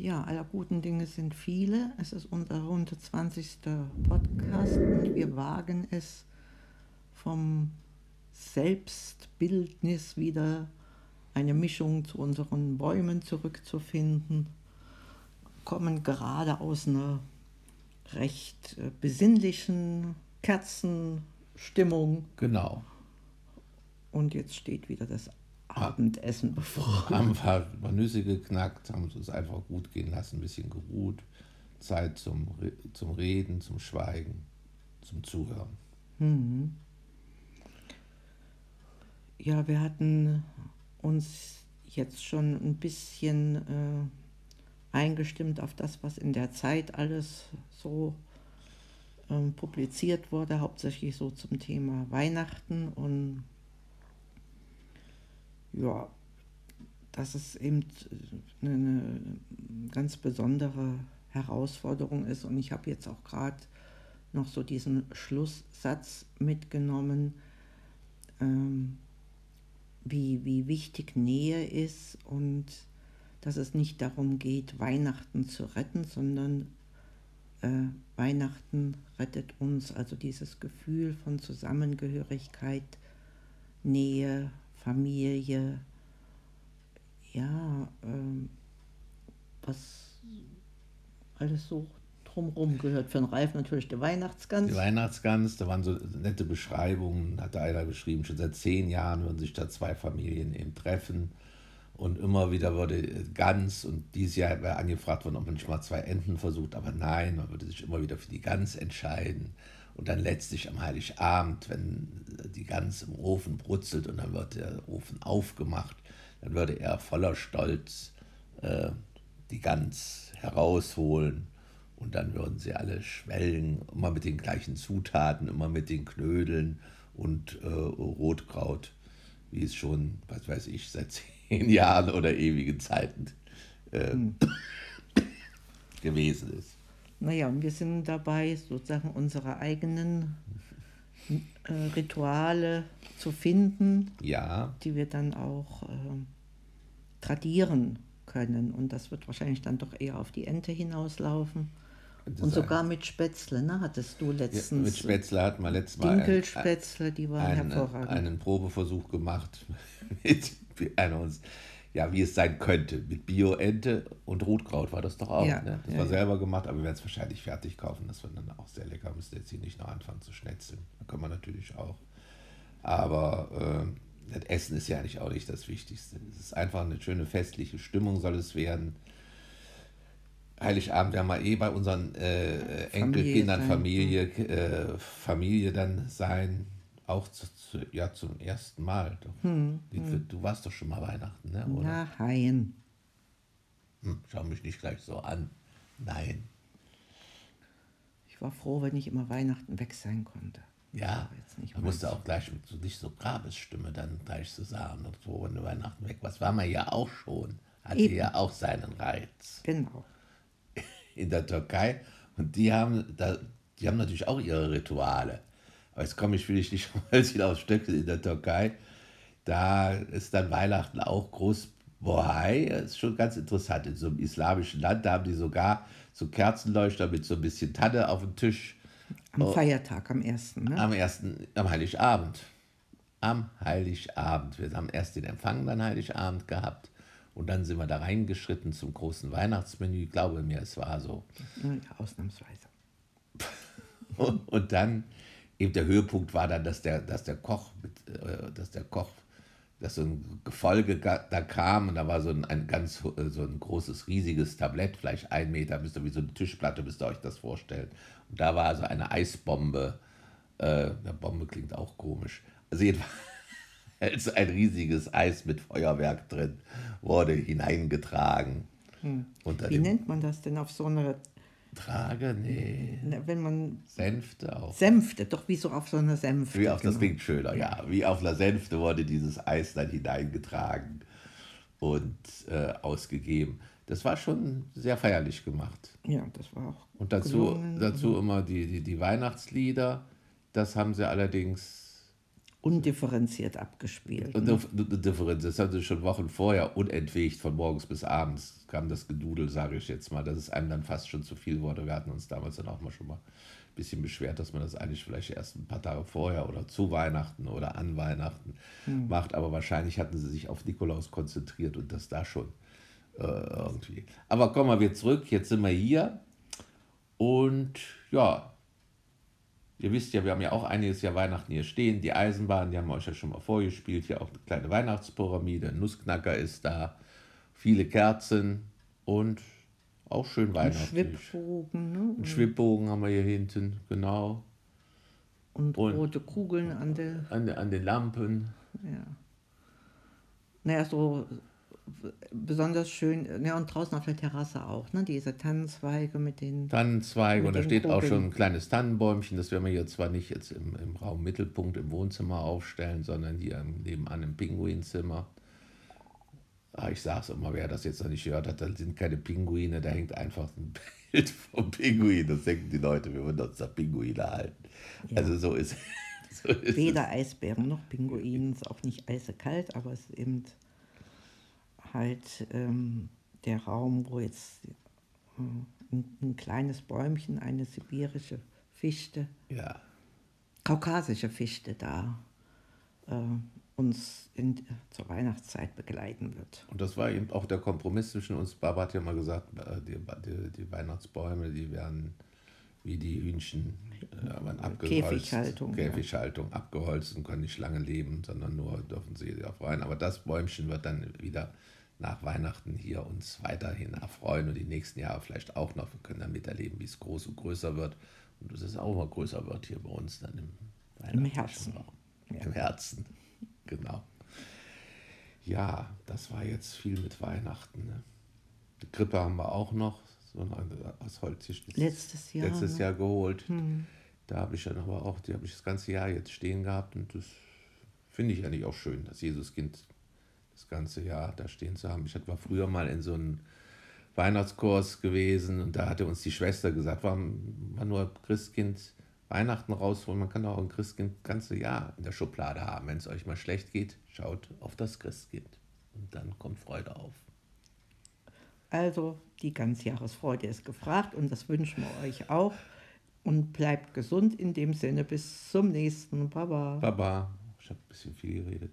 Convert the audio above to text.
Ja, aller guten Dinge sind viele. Es ist unser 120. Podcast und wir wagen es vom Selbstbildnis wieder eine Mischung zu unseren Bäumen zurückzufinden, kommen gerade aus einer recht äh, besinnlichen Kerzenstimmung. Genau. Und jetzt steht wieder das Abendessen bevor. Haben wir paar Nüsse geknackt, haben es einfach gut gehen lassen, ein bisschen geruht. Zeit zum, zum Reden, zum Schweigen, zum Zuhören. Mhm. Ja, wir hatten uns jetzt schon ein bisschen äh, eingestimmt auf das, was in der Zeit alles so ähm, publiziert wurde, hauptsächlich so zum Thema Weihnachten und ja, dass es eben eine, eine ganz besondere Herausforderung ist. Und ich habe jetzt auch gerade noch so diesen Schlusssatz mitgenommen, ähm, wie, wie wichtig Nähe ist und dass es nicht darum geht, Weihnachten zu retten, sondern äh, Weihnachten rettet uns, also dieses Gefühl von Zusammengehörigkeit, Nähe, Familie, ja, ähm, was alles so drumherum gehört. Für den Ralf natürlich der Weihnachtsgans. Die Weihnachtsgans, da waren so nette Beschreibungen, hat einer geschrieben, schon seit zehn Jahren würden sich da zwei Familien eben treffen. Und immer wieder wurde Gans und dieses Jahr wäre angefragt worden, ob man nicht mal zwei Enten versucht, aber nein, man würde sich immer wieder für die Gans entscheiden. Und dann letztlich am Heiligabend, wenn die Gans im Ofen brutzelt und dann wird der Ofen aufgemacht, dann würde er voller Stolz äh, die Gans herausholen und dann würden sie alle schwelgen, immer mit den gleichen Zutaten, immer mit den Knödeln und äh, Rotkraut, wie es schon, was weiß ich, seit zehn Jahren oder ewigen Zeiten äh, hm. gewesen ist. Naja, und wir sind dabei, sozusagen unsere eigenen äh, Rituale zu finden, ja. die wir dann auch äh, tradieren können. Und das wird wahrscheinlich dann doch eher auf die Ente hinauslaufen. Das und sogar mit Spätzle, ne, hattest du letztens. Ja, mit Spätzle hatten wir letztes Mal. Dinkelspätzle, die waren einen, hervorragend. Einen Probeversuch gemacht mit einer uns ja, wie es sein könnte. Mit Bio-Ente und Rotkraut war das doch auch. Ja, ne? Das ja, war selber gemacht, aber wir werden es wahrscheinlich fertig kaufen. Das wird dann auch sehr lecker. Müsste jetzt hier nicht noch anfangen zu schnetzeln. Da können wir natürlich auch. Aber äh, das Essen ist ja eigentlich auch nicht das Wichtigste. Es ist einfach eine schöne festliche Stimmung, soll es werden. Heiligabend werden wir eh bei unseren äh, Enkelkindern, Familie, äh, Familie dann sein auch zu, zu, ja, zum ersten Mal. Hm, hm. Du warst doch schon mal Weihnachten, ne? oder? Nein. Hm, schau mich nicht gleich so an. Nein. Ich war froh, wenn ich immer Weihnachten weg sein konnte. Ja, man musste auch gleich mit so nicht so Grabesstimme dann gleich zu sagen, und so, wenn du Weihnachten weg warst, war man ja auch schon, hatte Eben. ja auch seinen Reiz. Genau. In der Türkei. Und die haben, da, die haben natürlich auch ihre Rituale. Jetzt komme ich vielleicht nicht mal aus Stöckel in der Türkei. Da ist dann Weihnachten auch groß Bohai. Das ist schon ganz interessant. In so einem islamischen Land, da haben die sogar so Kerzenleuchter mit so ein bisschen Tanne auf dem Tisch. Am oh, Feiertag, am ersten, ne? Am ersten, am Heiligabend. Am Heiligabend. Wir haben erst den Empfang dann Heiligabend gehabt. Und dann sind wir da reingeschritten zum großen Weihnachtsmenü. Ich glaube mir, es war so. Ja, ausnahmsweise. und dann eben der Höhepunkt war dann, dass der, dass der Koch, mit, äh, dass der Koch, dass so ein Gefolge da kam und da war so ein, ein ganz äh, so ein großes, riesiges Tablett, vielleicht ein Meter, müsst ihr wie so eine Tischplatte, müsst ihr euch das vorstellen. Und da war also eine Eisbombe. Äh, eine Bombe klingt auch komisch. Also jedenfalls ein riesiges Eis mit Feuerwerk drin wurde hineingetragen. Hm. Wie nennt man das denn auf so einer Trage? Nee. Wenn man. Sänfte auch. Sänfte, doch wie so auf so einer Sänfte. Wie auf, genau. das klingt schöner, ja. Wie auf einer Sänfte wurde dieses Eis dann hineingetragen und äh, ausgegeben. Das war schon sehr feierlich gemacht. Ja, das war auch. Und dazu, dazu immer die, die, die Weihnachtslieder. Das haben sie allerdings undifferenziert abgespielt. Und Ne? Differenz, das haben sie schon Wochen vorher unentwegt, von morgens bis abends kam das Gedudel, sage ich jetzt mal, dass es einem dann fast schon zu viel wurde. Wir hatten uns damals dann auch mal schon mal ein bisschen beschwert, dass man das eigentlich vielleicht erst ein paar Tage vorher oder zu Weihnachten oder an Weihnachten macht, aber wahrscheinlich hatten sie sich auf Nikolaus konzentriert und das da schon äh, irgendwie. Aber kommen wir wieder zurück, jetzt sind wir hier und ja, Ihr wisst ja, wir haben ja auch einiges Jahr Weihnachten hier stehen. Die Eisenbahn, die haben wir euch ja schon mal vorgespielt. Hier auch eine kleine Weihnachtspyramide. Ein Nussknacker ist da. Viele Kerzen und auch schön Ein weihnachtlich. Schwibbogen ne? Ein Schwibbogen haben wir hier hinten, genau. und und- rote Kugeln an der. An, an den Lampen. Ja. Naja, so besonders schön. Ja, und draußen auf der Terrasse auch, ne? Diese Tannenzweige mit den. Tannenzweige Mit und da steht auch Kugeln. schon ein kleines Tannenbäumchen. Das werden wir hier zwar nicht jetzt im, im Raum Mittelpunkt im Wohnzimmer aufstellen, sondern hier nebenan im Pinguinzimmer. Ah, ich sag's immer, wer das jetzt noch nicht gehört hat, da sind keine Pinguine, da hängt einfach ein Bild vom Pinguin. Das denken die Leute, wir würden uns da Pinguine halten. Also so ist, so ist es. Weder Eisbären noch Pinguinen, ist auch nicht eisekalt, aber es ist eben halt ähm, der Raum, wo jetzt äh, ein, ein kleines Bäumchen, eine sibirische Fichte, Ja, kaukasische Fichte da äh, uns in, zur Weihnachtszeit begleiten wird. und das war eben auch der Kompromiss zwischen uns. Barbara hat ja mal gesagt, äh, die, die, die Weihnachtsbäume, die werden wie die Hühnchen äh, werden abgeholzt. Käfighaltung, ja. Käfighaltung, abgeholzt und können nicht lange leben, sondern nur dürfen sie auf rein. Aber das Bäumchen wird dann wieder nach Weihnachten hier uns weiterhin erfreuen und die nächsten Jahre vielleicht auch noch. Wir können dann miterleben, wie es groß und größer wird. Und dass es auch immer größer wird hier bei uns dann im, weihnachtlichen Herzen. Raum. Im Herzen, genau. Ja, das war jetzt viel mit Weihnachten. Ne? Die Krippe haben wir auch noch, so eine aus Holz Letztes Jahr, letztes ne? Jahr geholt. Da habe ich dann aber auch, die habe ich das ganze Jahr jetzt stehen gehabt und das finde ich eigentlich auch schön, das Jesuskind ganze Jahr da stehen zu haben. Ich war früher mal in so einem Weihnachtskurs gewesen und da hatte uns die Schwester gesagt, warum man nur Christkind Weihnachten rausholen, man kann auch ein Christkind das ganze Jahr in der Schublade haben. Wenn es euch mal schlecht geht, schaut auf das Christkind und dann kommt Freude auf. Also die Ganzjahresfreude ist gefragt und das wünschen wir euch auch. Und bleibt gesund in dem Sinne. Bis zum nächsten. Baba. Baba, ich habe ein bisschen viel geredet.